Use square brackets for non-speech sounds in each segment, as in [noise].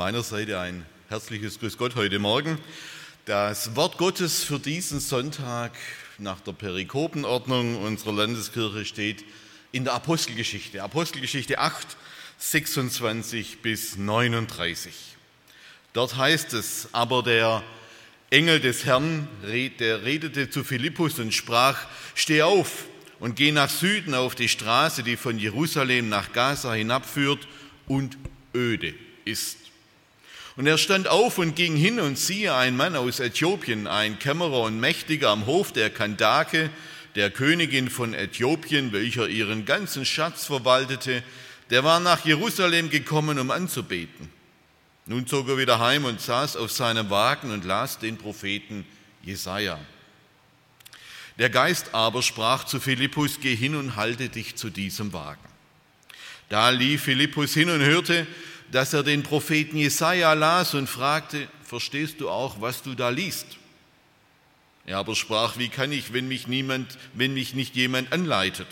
Meiner Seite ein herzliches Grüß Gott heute Morgen. Das Wort Gottes für diesen Sonntag nach der Perikopenordnung unserer Landeskirche steht in der Apostelgeschichte. Apostelgeschichte 8, 26 bis 39. Dort heißt es, aber der Engel des Herrn, der redete zu Philippus und sprach, steh auf und geh nach Süden auf die Straße, die von Jerusalem nach Gaza hinabführt und öde ist. Und er stand auf und ging hin und siehe, ein Mann aus Äthiopien, ein Kämmerer und Mächtiger am Hof der Kandake, der Königin von Äthiopien, welcher ihren ganzen Schatz verwaltete, der war nach Jerusalem gekommen, um anzubeten. Nun zog er wieder heim und saß auf seinem Wagen und las den Propheten Jesaja. Der Geist aber sprach zu Philippus: Geh hin und halte dich zu diesem Wagen. Da lief Philippus hin und hörte, dass er den Propheten Jesaja las und fragte: Verstehst du auch, was du da liest? Er aber sprach: Wie kann ich, wenn mich niemand, wenn mich nicht jemand anleitet?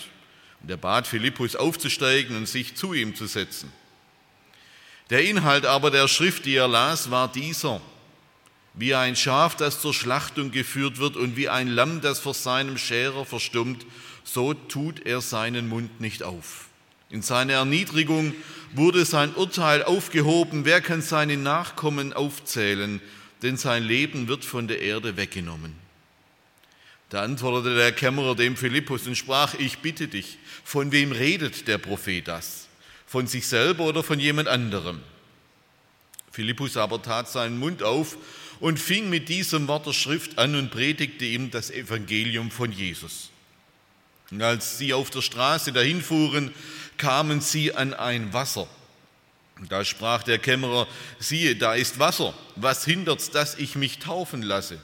Und er bat Philippus aufzusteigen und sich zu ihm zu setzen. Der Inhalt aber der Schrift, die er las, war dieser. Wie ein Schaf, das zur Schlachtung geführt wird und wie ein Lamm, das vor seinem Scherer verstummt, so tut er seinen Mund nicht auf. In seiner Erniedrigung wurde sein Urteil aufgehoben. Wer kann seine Nachkommen aufzählen? Denn sein Leben wird von der Erde weggenommen. Da antwortete der Kämmerer dem Philippus und sprach, ich bitte dich, von wem redet der Prophet das? Von sich selber oder von jemand anderem? Philippus aber tat seinen Mund auf und fing mit diesem Wort der Schrift an und predigte ihm das Evangelium von Jesus. Und als sie auf der Straße dahin fuhren, kamen sie an ein Wasser. Da sprach der Kämmerer, siehe, da ist Wasser, was hindert's, dass ich mich taufen lasse?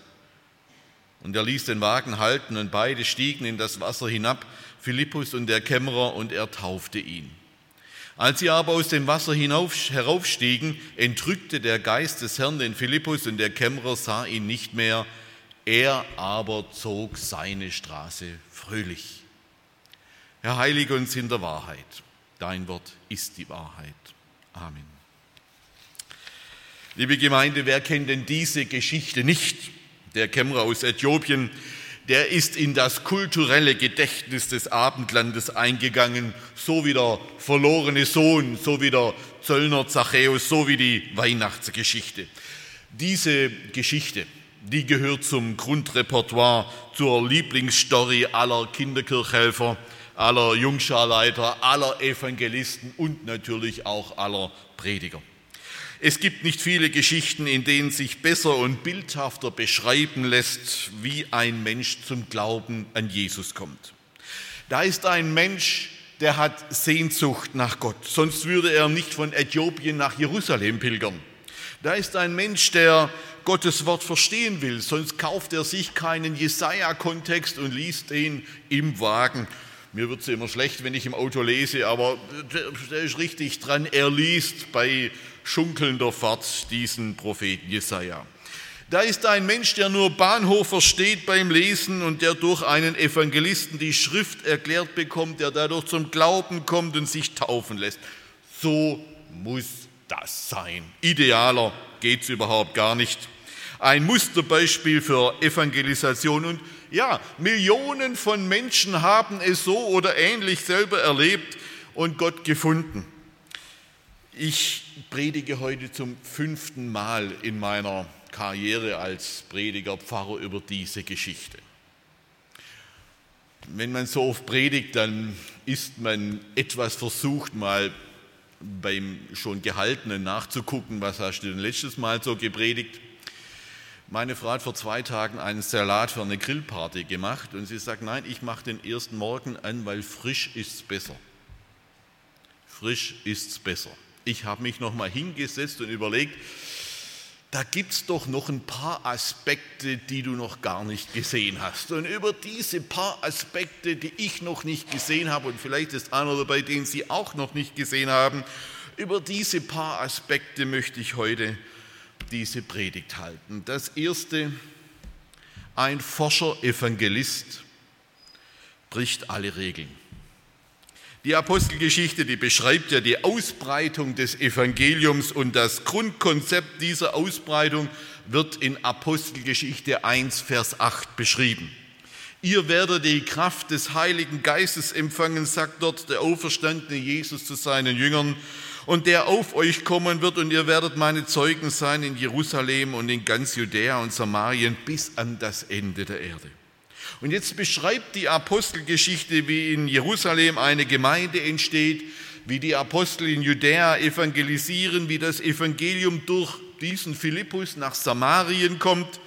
Und er ließ den Wagen halten und beide stiegen in das Wasser hinab, Philippus und der Kämmerer, und er taufte ihn. Als sie aber aus dem Wasser hinauf, heraufstiegen, entrückte der Geist des Herrn den Philippus und der Kämmerer sah ihn nicht mehr, er aber zog seine Straße fröhlich. Herr, heilige uns in der Wahrheit. Dein Wort ist die Wahrheit. Amen. Liebe Gemeinde, wer kennt denn diese Geschichte nicht? Der Kämmerer aus Äthiopien, der ist in das kulturelle Gedächtnis des Abendlandes eingegangen, so wie der verlorene Sohn, so wie der Zöllner Zachäus, so wie die Weihnachtsgeschichte. Diese Geschichte, die gehört zum Grundrepertoire, zur Lieblingsstory aller Kinderkirchhelfer, aller Jungscharleiter, aller Evangelisten und natürlich auch aller Prediger. Es gibt nicht viele Geschichten, in denen sich besser und bildhafter beschreiben lässt, wie ein Mensch zum Glauben an Jesus kommt. Da ist ein Mensch, der hat Sehnsucht nach Gott, sonst würde er nicht von Äthiopien nach Jerusalem pilgern. Da ist ein Mensch, der Gottes Wort verstehen will, sonst kauft er sich keinen Jesaja-Kontext und liest den im Wagen mir wird es immer schlecht, wenn ich im Auto lese, aber der ist richtig dran. Er liest bei schunkelnder Fahrt diesen Propheten Jesaja. Da ist ein Mensch, der nur Bahnhof versteht beim Lesen und der durch einen Evangelisten die Schrift erklärt bekommt, der dadurch zum Glauben kommt und sich taufen lässt. So muss das sein. Idealer geht es überhaupt gar nicht. Ein Musterbeispiel für Evangelisation und ja, Millionen von Menschen haben es so oder ähnlich selber erlebt und Gott gefunden. Ich predige heute zum fünften Mal in meiner Karriere als Prediger, Pfarrer über diese Geschichte. Wenn man so oft predigt, dann ist man etwas versucht, mal beim schon Gehaltenen nachzugucken, was hast du denn letztes Mal so gepredigt. Meine Frau hat vor zwei Tagen einen Salat für eine Grillparty gemacht und sie sagt, nein, ich mache den ersten Morgen an, weil frisch ist es besser. Frisch ist es besser. Ich habe mich noch mal hingesetzt und überlegt, da gibt es doch noch ein paar Aspekte, die du noch gar nicht gesehen hast. Und über diese paar Aspekte, die ich noch nicht gesehen habe, und vielleicht ist einer dabei, den Sie auch noch nicht gesehen haben, über diese paar Aspekte möchte ich heute diese Predigt halten. Das erste, ein Forscher-Evangelist bricht alle Regeln. Die Apostelgeschichte, die beschreibt ja die Ausbreitung des Evangeliums und das Grundkonzept dieser Ausbreitung wird in Apostelgeschichte 1, Vers 8 beschrieben. Ihr werdet die Kraft des Heiligen Geistes empfangen, sagt dort der auferstandene Jesus zu seinen Jüngern, und der auf euch kommen wird, und ihr werdet meine Zeugen sein in Jerusalem und in ganz Judäa und Samarien bis an das Ende der Erde. Und jetzt beschreibt die Apostelgeschichte, wie in Jerusalem eine Gemeinde entsteht, wie die Apostel in Judäa evangelisieren, wie das Evangelium durch diesen Philippus nach Samarien kommt,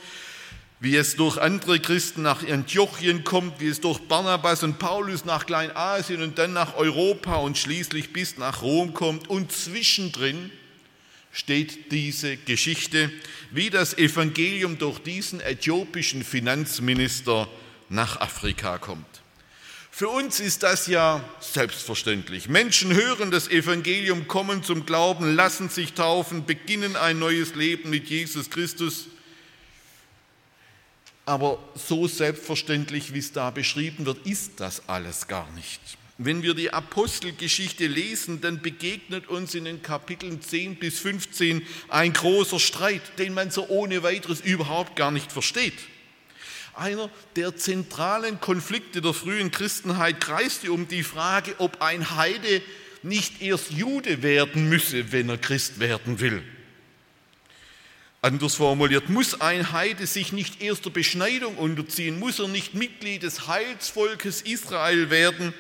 wie es durch andere Christen nach Antiochien kommt, wie es durch Barnabas und Paulus nach Kleinasien und dann nach Europa und schließlich bis nach Rom kommt. Und zwischendrin steht diese Geschichte, wie das Evangelium durch diesen äthiopischen Finanzminister nach Afrika kommt. Für uns ist das ja selbstverständlich. Menschen hören das Evangelium, kommen zum Glauben, lassen sich taufen, beginnen ein neues Leben mit Jesus Christus. Aber so selbstverständlich, wie es da beschrieben wird, ist das alles gar nicht. Wenn wir die Apostelgeschichte lesen, dann begegnet uns in den Kapiteln 10 bis 15 ein großer Streit, den man so ohne weiteres überhaupt gar nicht versteht. Einer der zentralen Konflikte der frühen Christenheit kreiste um die Frage, ob ein Heide nicht erst Jude werden müsse, wenn er Christ werden will. Anders formuliert, muss ein Heide sich nicht erst der Beschneidung unterziehen, muss er nicht Mitglied des Heilsvolkes Israel werden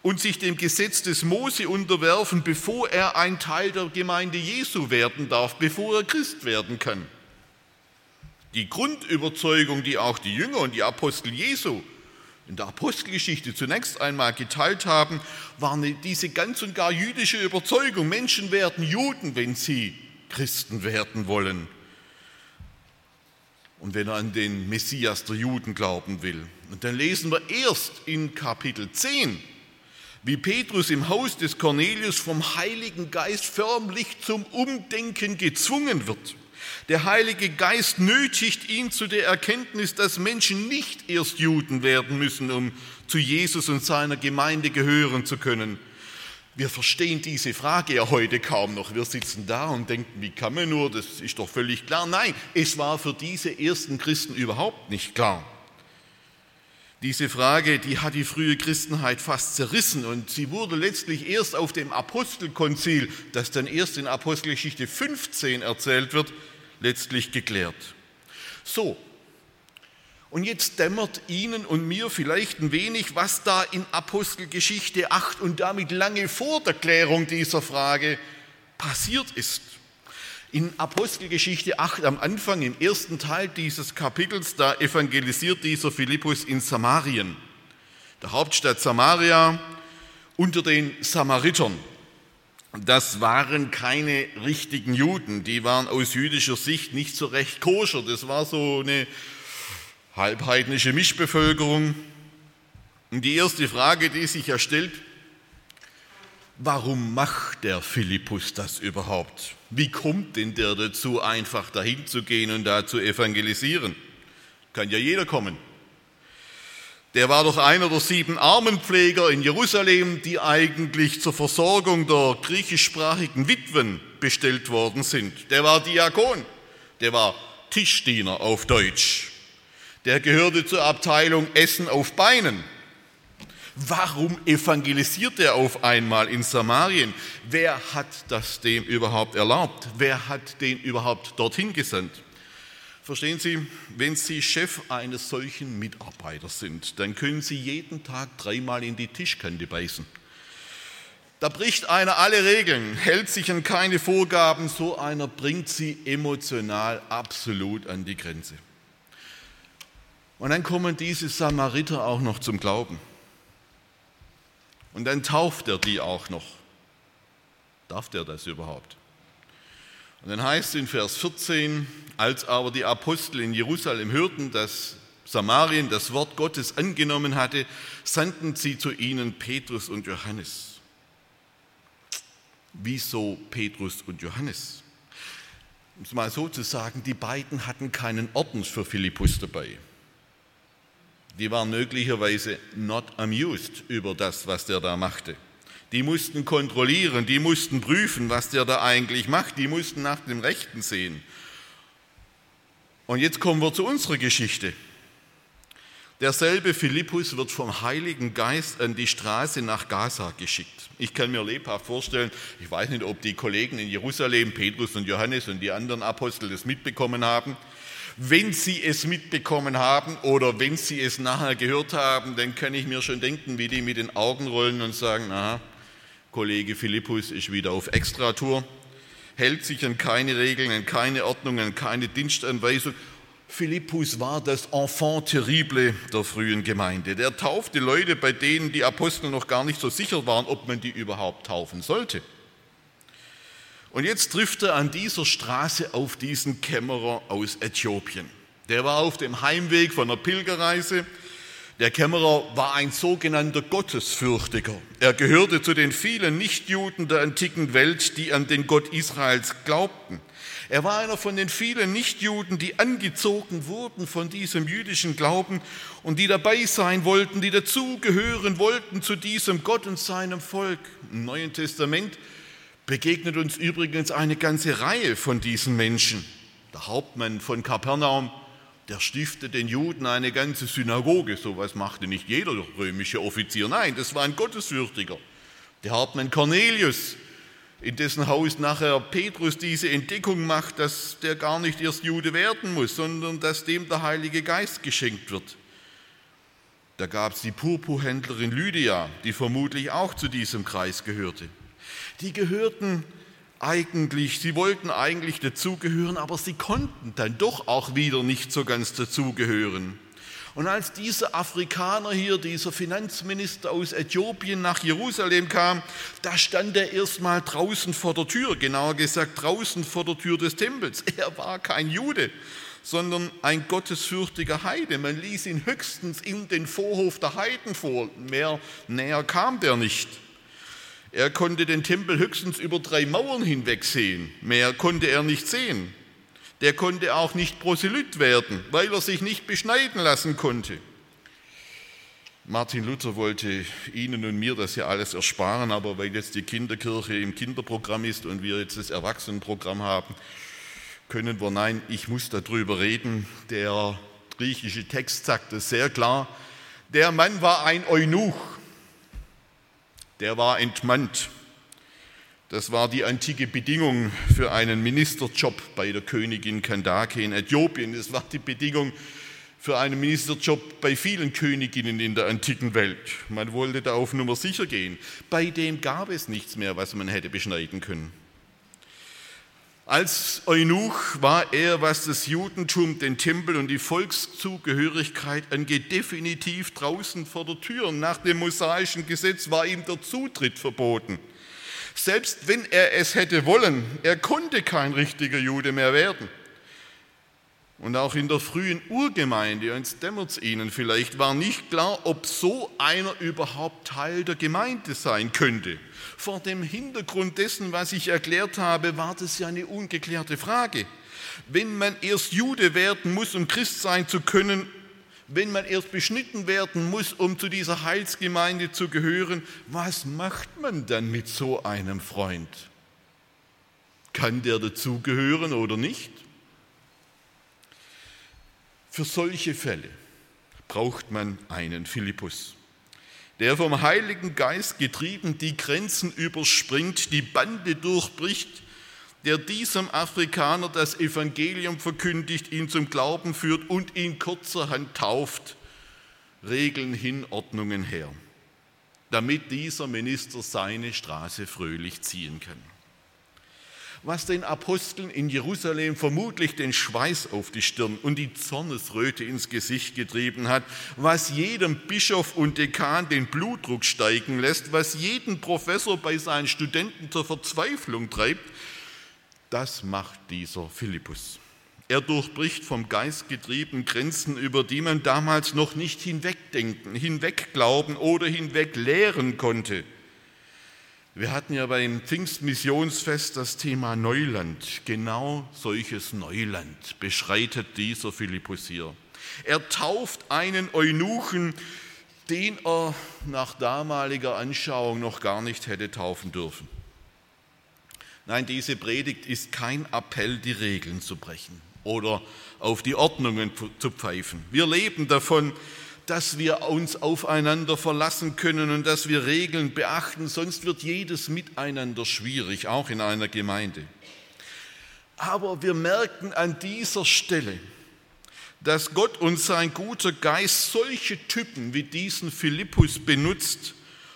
und sich dem Gesetz des Mose unterwerfen, bevor er ein Teil der Gemeinde Jesu werden darf, bevor er Christ werden kann. Die Grundüberzeugung, die auch die Jünger und die Apostel Jesu in der Apostelgeschichte zunächst einmal geteilt haben, war diese ganz und gar jüdische Überzeugung. Menschen werden Juden, wenn sie Christen werden wollen. Und wenn er an den Messias der Juden glauben will. Und dann lesen wir erst in Kapitel 10, wie Petrus im Haus des Cornelius vom Heiligen Geist förmlich zum Umdenken gezwungen wird. Der Heilige Geist nötigt ihn zu der Erkenntnis, dass Menschen nicht erst Juden werden müssen, um zu Jesus und seiner Gemeinde gehören zu können. Wir verstehen diese Frage ja heute kaum noch. Wir sitzen da und denken, wie kann man nur, das ist doch völlig klar. Nein, es war für diese ersten Christen überhaupt nicht klar. Diese Frage, die hat die frühe Christenheit fast zerrissen und sie wurde letztlich erst auf dem Apostelkonzil, das dann erst in Apostelgeschichte 15 erzählt wird, letztlich geklärt. So, und jetzt dämmert Ihnen und mir vielleicht ein wenig, was da in Apostelgeschichte 8 und damit lange vor der Klärung dieser Frage passiert ist. In Apostelgeschichte 8 am Anfang, im ersten Teil dieses Kapitels, da evangelisiert dieser Philippus in Samarien, der Hauptstadt Samaria, unter den Samaritern das waren keine richtigen Juden, die waren aus jüdischer Sicht nicht so recht koscher. Das war so eine halbheidnische Mischbevölkerung. Und die erste Frage, die sich ja stellt, warum macht der Philippus das überhaupt? Wie kommt denn der dazu, einfach dahin zu gehen und da zu evangelisieren? Kann ja jeder kommen. Der war doch einer der sieben Armenpfleger in Jerusalem, die eigentlich zur Versorgung der griechischsprachigen Witwen bestellt worden sind. Der war Diakon, der war Tischdiener auf Deutsch. Der gehörte zur Abteilung Essen auf Beinen. Warum evangelisiert er auf einmal in Samarien? Wer hat das dem überhaupt erlaubt? Wer hat den überhaupt dorthin gesandt? Verstehen Sie, wenn Sie Chef eines solchen Mitarbeiters sind, dann können Sie jeden Tag dreimal in die Tischkante beißen. Da bricht einer alle Regeln, hält sich an keine Vorgaben, so einer bringt Sie emotional absolut an die Grenze. Und dann kommen diese Samariter auch noch zum Glauben. Und dann tauft er die auch noch. Darf der das überhaupt? Und dann heißt in Vers 14, als aber die Apostel in Jerusalem hörten, dass Samarien das Wort Gottes angenommen hatte, sandten sie zu ihnen Petrus und Johannes. Wieso Petrus und Johannes? Um es mal so zu sagen, die beiden hatten keinen Ordens für Philippus dabei. Die waren möglicherweise not amused über das, was der da machte. Die mussten kontrollieren, die mussten prüfen, was der da eigentlich macht, die mussten nach dem Rechten sehen. Und jetzt kommen wir zu unserer Geschichte. Derselbe Philippus wird vom Heiligen Geist an die Straße nach Gaza geschickt. Ich kann mir lebhaft vorstellen, ich weiß nicht, ob die Kollegen in Jerusalem, Petrus und Johannes und die anderen Apostel das mitbekommen haben. Wenn sie es mitbekommen haben oder wenn sie es nachher gehört haben, dann kann ich mir schon denken, wie die mit den Augen rollen und sagen, aha, Kollege Philippus ist wieder auf Extratour, hält sich an keine Regeln, an keine Ordnungen, an keine Dienstanweisung. Philippus war das Enfant terrible der frühen Gemeinde. Der taufte Leute, bei denen die Apostel noch gar nicht so sicher waren, ob man die überhaupt taufen sollte. Und jetzt trifft er an dieser Straße auf diesen Kämmerer aus Äthiopien. Der war auf dem Heimweg von einer Pilgerreise der Kämmerer war ein sogenannter Gottesfürchtiger. Er gehörte zu den vielen Nichtjuden der antiken Welt, die an den Gott Israels glaubten. Er war einer von den vielen Nichtjuden, die angezogen wurden von diesem jüdischen Glauben und die dabei sein wollten, die dazugehören wollten zu diesem Gott und seinem Volk. Im Neuen Testament begegnet uns übrigens eine ganze Reihe von diesen Menschen. Der Hauptmann von Kapernaum, der stiftet den Juden eine ganze Synagoge. So was machte nicht jeder römische Offizier. Nein, das war ein Gottesfürchtiger. Der Hauptmann Cornelius, in dessen Haus nachher Petrus diese Entdeckung macht, dass der gar nicht erst Jude werden muss, sondern dass dem der Heilige Geist geschenkt wird. Da gab es die Purpurhändlerin Lydia, die vermutlich auch zu diesem Kreis gehörte. Die gehörten eigentlich, sie wollten eigentlich dazugehören, aber sie konnten dann doch auch wieder nicht so ganz dazugehören. Und als dieser Afrikaner hier, dieser Finanzminister aus Äthiopien nach Jerusalem kam, da stand er erstmal draußen vor der Tür, genauer gesagt draußen vor der Tür des Tempels. [laughs] Er war kein Jude, sondern ein gottesfürchtiger Heide. Man ließ ihn höchstens in den Vorhof der Heiden vor. Mehr näher kam der nicht. Er konnte den Tempel höchstens über drei Mauern hinweg sehen. Mehr konnte er nicht sehen. Der konnte auch nicht Proselyt werden, weil er sich nicht beschneiden lassen konnte. Martin Luther wollte Ihnen und mir das ja alles ersparen, aber weil jetzt die Kinderkirche im Kinderprogramm ist und wir jetzt das Erwachsenenprogramm haben, können wir, nein, ich muss darüber reden. Der griechische Text sagt es sehr klar. Der Mann war ein Eunuch, der war entmannt. Das war die antike Bedingung für einen Ministerjob bei der Königin Kandake in Äthiopien. Das war die Bedingung für einen Ministerjob bei vielen Königinnen in der antiken Welt. Man wollte da auf Nummer sicher gehen. Bei dem gab es nichts mehr, was man hätte beschneiden können. Als Eunuch war er, was das Judentum, den Tempel und die Volkszugehörigkeit angeht, definitiv draußen vor der Tür. Nach dem mosaischen Gesetz war ihm der Zutritt verboten. Selbst wenn er es hätte wollen, er konnte kein richtiger Jude mehr werden. Und auch in der frühen Urgemeinde, und dämmert es Ihnen vielleicht, war nicht klar, ob so einer überhaupt Teil der Gemeinde sein könnte. Vor dem Hintergrund dessen, was ich erklärt habe, war das ja eine ungeklärte Frage. Wenn man erst Jude werden muss, um Christ sein zu können, wenn man erst beschnitten werden muss, um zu dieser Heilsgemeinde zu gehören, was macht man dann mit so einem Freund? Kann der dazugehören oder nicht? Für solche Fälle braucht man einen Philippus der vom Heiligen Geist getrieben die Grenzen überspringt, die Bande durchbricht, der diesem Afrikaner das Evangelium verkündigt, ihn zum Glauben führt und ihn kurzerhand tauft, Regeln hin, Ordnungen her, damit dieser Minister seine Straße fröhlich ziehen kann. Was den Aposteln in Jerusalem vermutlich den Schweiß auf die Stirn und die Zornesröte ins Gesicht getrieben hat, was jedem Bischof und Dekan den Blutdruck steigen lässt, was jeden Professor bei seinen Studenten zur Verzweiflung treibt, das macht dieser Philippus. Er durchbricht vom Geist getrieben Grenzen, über die man damals noch nicht hinwegdenken, hinwegglauben oder hinweglehren konnte. Wir hatten ja beim Pfingstmissionsfest das Thema Neuland. Genau solches Neuland beschreitet dieser Philippus hier. Er tauft einen Eunuchen, den er nach damaliger Anschauung noch gar nicht hätte taufen dürfen. Nein, diese Predigt ist kein Appell, die Regeln zu brechen oder auf die Ordnungen zu pfeifen. Wir leben davon, dass wir uns aufeinander verlassen können und dass wir Regeln beachten, sonst wird jedes Miteinander schwierig, auch in einer Gemeinde. Aber wir merken an dieser Stelle, dass Gott und sein guter Geist solche Typen wie diesen Philippus benutzt,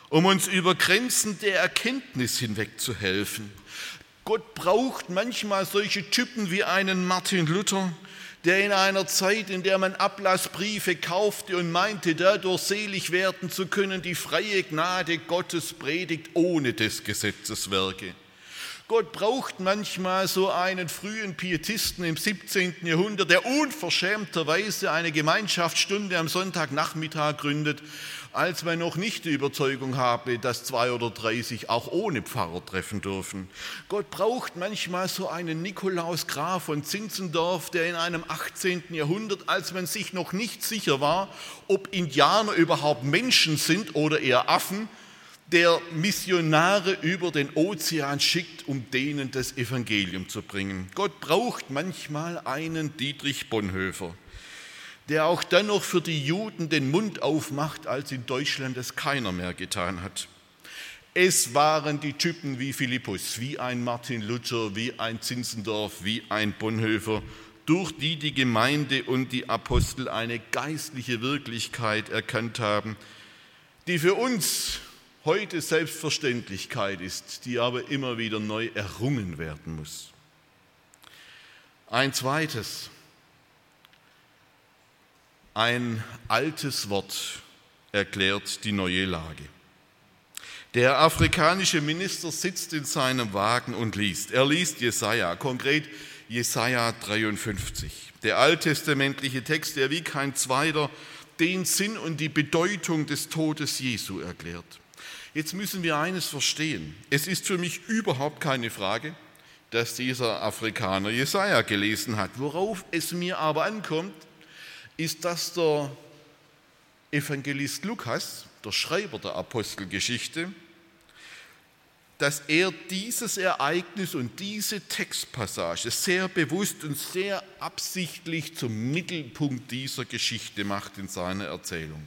um uns über Grenzen der Erkenntnis hinweg zu helfen. Gott braucht manchmal solche Typen wie einen Martin Luther, der in einer Zeit, in der man Ablassbriefe kaufte und meinte, dadurch selig werden zu können, die freie Gnade Gottes predigt ohne des Gesetzeswerke. Gott braucht manchmal so einen frühen Pietisten im 17. Jahrhundert, der unverschämterweise eine Gemeinschaftsstunde am Sonntagnachmittag gründet als man noch nicht die Überzeugung habe, dass zwei oder drei sich auch ohne Pfarrer treffen dürfen. Gott braucht manchmal so einen Nikolaus Graf von Zinzendorf, der in einem 18. Jahrhundert, als man sich noch nicht sicher war, ob Indianer überhaupt Menschen sind oder eher Affen, der Missionare über den Ozean schickt, um denen das Evangelium zu bringen. Gott braucht manchmal einen Dietrich Bonhoeffer der auch dann noch für die Juden den Mund aufmacht, als in Deutschland es keiner mehr getan hat. Es waren die Typen wie Philippus, wie ein Martin Luther, wie ein Zinzendorf, wie ein Bonhoeffer, durch die die Gemeinde und die Apostel eine geistliche Wirklichkeit erkannt haben, die für uns heute Selbstverständlichkeit ist, die aber immer wieder neu errungen werden muss. Ein zweites, ein altes Wort erklärt die neue Lage. Der afrikanische Minister sitzt in seinem Wagen und liest. Er liest Jesaja, konkret Jesaja 53. Der alttestamentliche Text, der wie kein zweiter den Sinn und die Bedeutung des Todes Jesu erklärt. Jetzt müssen wir eines verstehen. Es ist für mich überhaupt keine Frage, dass dieser Afrikaner Jesaja gelesen hat. Worauf es mir aber ankommt, ist, dass der Evangelist Lukas, der Schreiber der Apostelgeschichte, dass er dieses Ereignis und diese Textpassage sehr bewusst und sehr absichtlich zum Mittelpunkt dieser Geschichte macht in seiner Erzählung.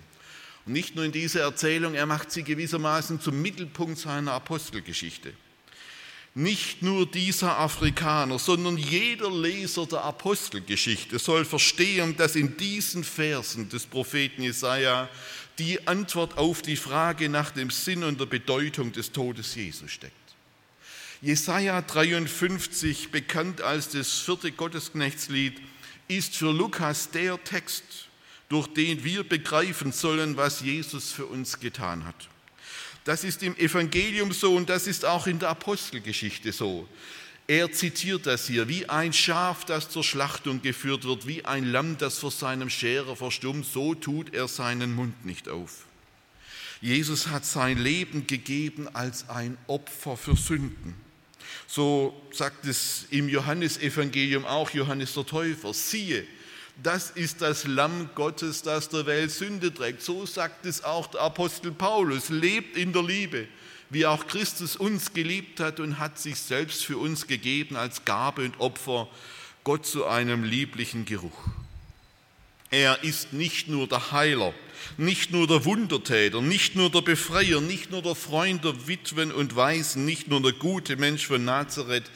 Und nicht nur in dieser Erzählung, er macht sie gewissermaßen zum Mittelpunkt seiner Apostelgeschichte nicht nur dieser Afrikaner, sondern jeder Leser der Apostelgeschichte soll verstehen, dass in diesen Versen des Propheten Jesaja die Antwort auf die Frage nach dem Sinn und der Bedeutung des Todes Jesu steckt. Jesaja 53, bekannt als das vierte Gottesknechtslied, ist für Lukas der Text, durch den wir begreifen sollen, was Jesus für uns getan hat. Das ist im Evangelium so und das ist auch in der Apostelgeschichte so. Er zitiert das hier, wie ein Schaf, das zur Schlachtung geführt wird, wie ein Lamm, das vor seinem Scherer verstummt, so tut er seinen Mund nicht auf. Jesus hat sein Leben gegeben als ein Opfer für Sünden. So sagt es im Johannesevangelium auch Johannes der Täufer, siehe, das ist das Lamm Gottes, das der Welt Sünde trägt. So sagt es auch der Apostel Paulus. Lebt in der Liebe, wie auch Christus uns geliebt hat und hat sich selbst für uns gegeben als Gabe und Opfer, Gott zu einem lieblichen Geruch. Er ist nicht nur der Heiler, nicht nur der Wundertäter, nicht nur der Befreier, nicht nur der Freund der Witwen und Waisen, nicht nur der gute Mensch von Nazareth,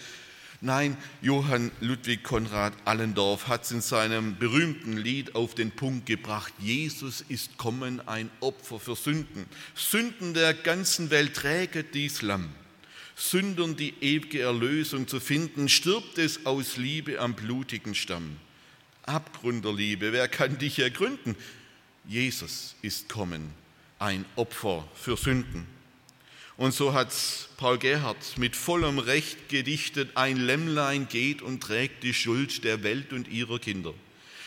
Nein, Johann Ludwig Konrad Allendorf hat es in seinem berühmten Lied auf den Punkt gebracht, Jesus ist kommen, ein Opfer für Sünden. Sünden der ganzen Welt trägt dies Lamm. Sündern die ewige Erlösung zu finden, stirbt es aus Liebe am blutigen Stamm. Abgrund der Liebe, wer kann dich ergründen? Jesus ist kommen, ein Opfer für Sünden. Und so hat Paul Gerhard mit vollem Recht gedichtet, ein Lämmlein geht und trägt die Schuld der Welt und ihrer Kinder.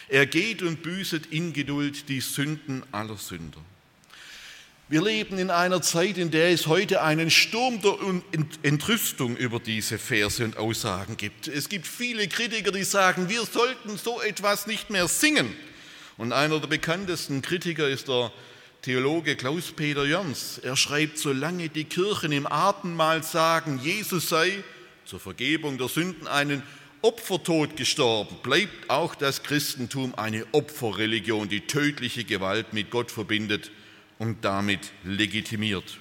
Er geht und büßet in Geduld die Sünden aller Sünder. Wir leben in einer Zeit, in der es heute einen Sturm der Entrüstung über diese Verse und Aussagen gibt. Es gibt viele Kritiker, die sagen, wir sollten so etwas nicht mehr singen. Und einer der bekanntesten Kritiker ist der Theologe Klaus-Peter Jörns. Er schreibt, solange die Kirchen im Abendmahl sagen, Jesus sei zur Vergebung der Sünden einen Opfertod gestorben, bleibt auch das Christentum eine Opferreligion, die tödliche Gewalt mit Gott verbindet und damit legitimiert.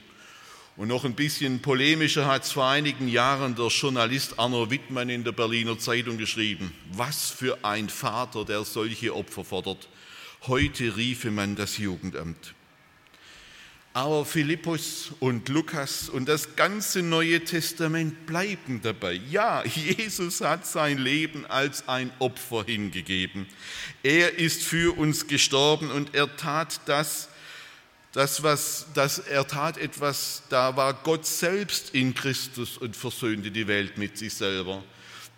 Und noch ein bisschen polemischer hat es vor einigen Jahren der Journalist Arno Wittmann in der Berliner Zeitung geschrieben. Was für ein Vater, der solche Opfer fordert. Heute riefe man das Jugendamt. Aber Philippus und Lukas und das ganze Neue Testament bleiben dabei. Ja, [laughs] Jesus hat sein Leben als ein Opfer hingegeben. Er ist für uns gestorben und er tat das, das was, das, er tat etwas, da war Gott selbst in Christus und versöhnte die Welt mit sich selber.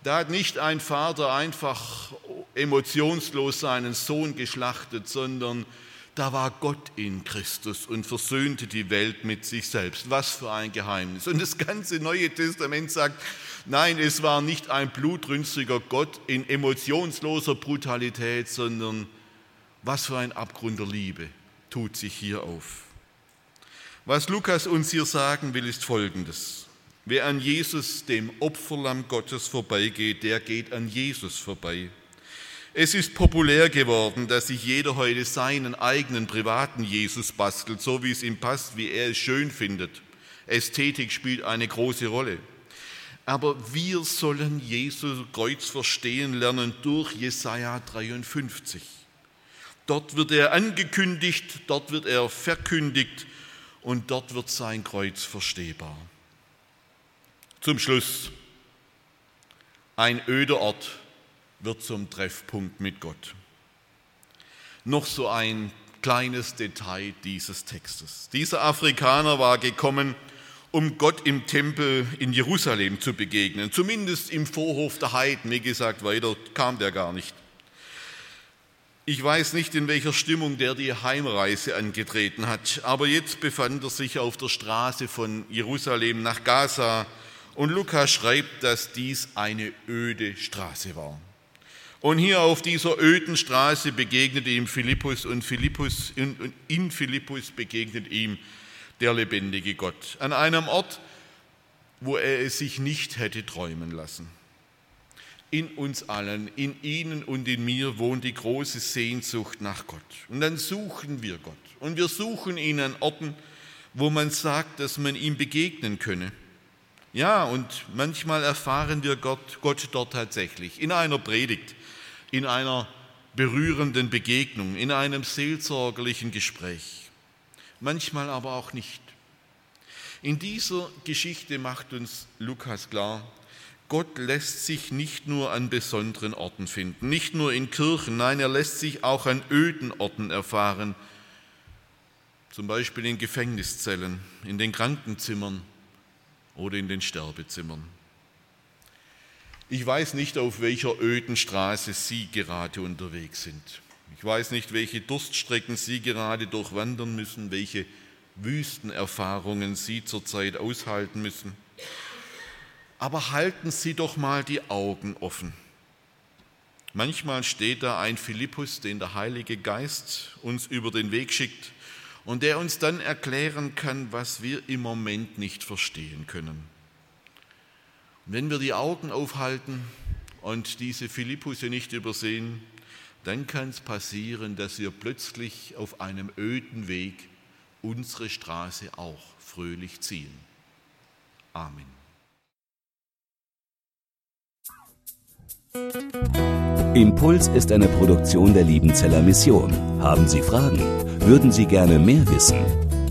Da hat nicht ein Vater einfach emotionslos seinen Sohn geschlachtet, sondern da war Gott in Christus und versöhnte die Welt mit sich selbst. Was für ein Geheimnis. Und das ganze Neue Testament sagt, nein, es war nicht ein blutrünstiger Gott in emotionsloser Brutalität, sondern was für ein Abgrund der Liebe tut sich hier auf. Was Lukas uns hier sagen will, ist Folgendes. Wer an Jesus, dem Opferlamm Gottes, vorbeigeht, der geht an Jesus vorbei. Es ist populär geworden, dass sich jeder heute seinen eigenen privaten Jesus bastelt, so wie es ihm passt, wie er es schön findet. Ästhetik spielt eine große Rolle. Aber wir sollen Jesu Kreuz verstehen lernen durch Jesaja 53. Dort wird er angekündigt, dort wird er verkündigt und dort wird sein Kreuz verstehbar. Zum Schluss ein öder Ort wird zum Treffpunkt mit Gott. Noch so ein kleines Detail dieses Textes. Dieser Afrikaner war gekommen, um Gott im Tempel in Jerusalem zu begegnen, zumindest im Vorhof der Heiden. Wie gesagt, weiter kam der gar nicht. Ich weiß nicht, in welcher Stimmung der die Heimreise angetreten hat, aber jetzt befand er sich auf der Straße von Jerusalem nach Gaza und Lukas schreibt, dass dies eine öde Straße war. Und hier auf dieser öden Straße begegnete ihm Philippus und Philippus, in Philippus begegnet ihm der lebendige Gott. An einem Ort, wo er es sich nicht hätte träumen lassen. In uns allen, in Ihnen und in mir wohnt die große Sehnsucht nach Gott. Und dann suchen wir Gott. Und wir suchen ihn an Orten, wo man sagt, dass man ihm begegnen könne. Ja, und manchmal erfahren wir Gott, Gott dort tatsächlich, in einer Predigt, in einer berührenden Begegnung, in einem seelsorgerlichen Gespräch, manchmal aber auch nicht. In dieser Geschichte macht uns Lukas klar, Gott lässt sich nicht nur an besonderen Orten finden, nicht nur in Kirchen, nein, er lässt sich auch an öden Orten erfahren, zum Beispiel in Gefängniszellen, in den Krankenzimmern oder in den Sterbezimmern. Ich weiß nicht, auf welcher öden Straße Sie gerade unterwegs sind. Ich weiß nicht, welche Durststrecken Sie gerade durchwandern müssen, welche Wüstenerfahrungen Sie zurzeit aushalten müssen. Aber halten Sie doch mal die Augen offen. Manchmal steht da ein Philippus, den der Heilige Geist uns über den Weg schickt und der uns dann erklären kann, was wir im Moment nicht verstehen können. Wenn wir die Augen aufhalten und diese Philippusse nicht übersehen, dann kann es passieren, dass wir plötzlich auf einem öden Weg unsere Straße auch fröhlich ziehen. Amen. Impuls ist eine Produktion der Liebenzeller Mission. Haben Sie Fragen? Würden Sie gerne mehr wissen?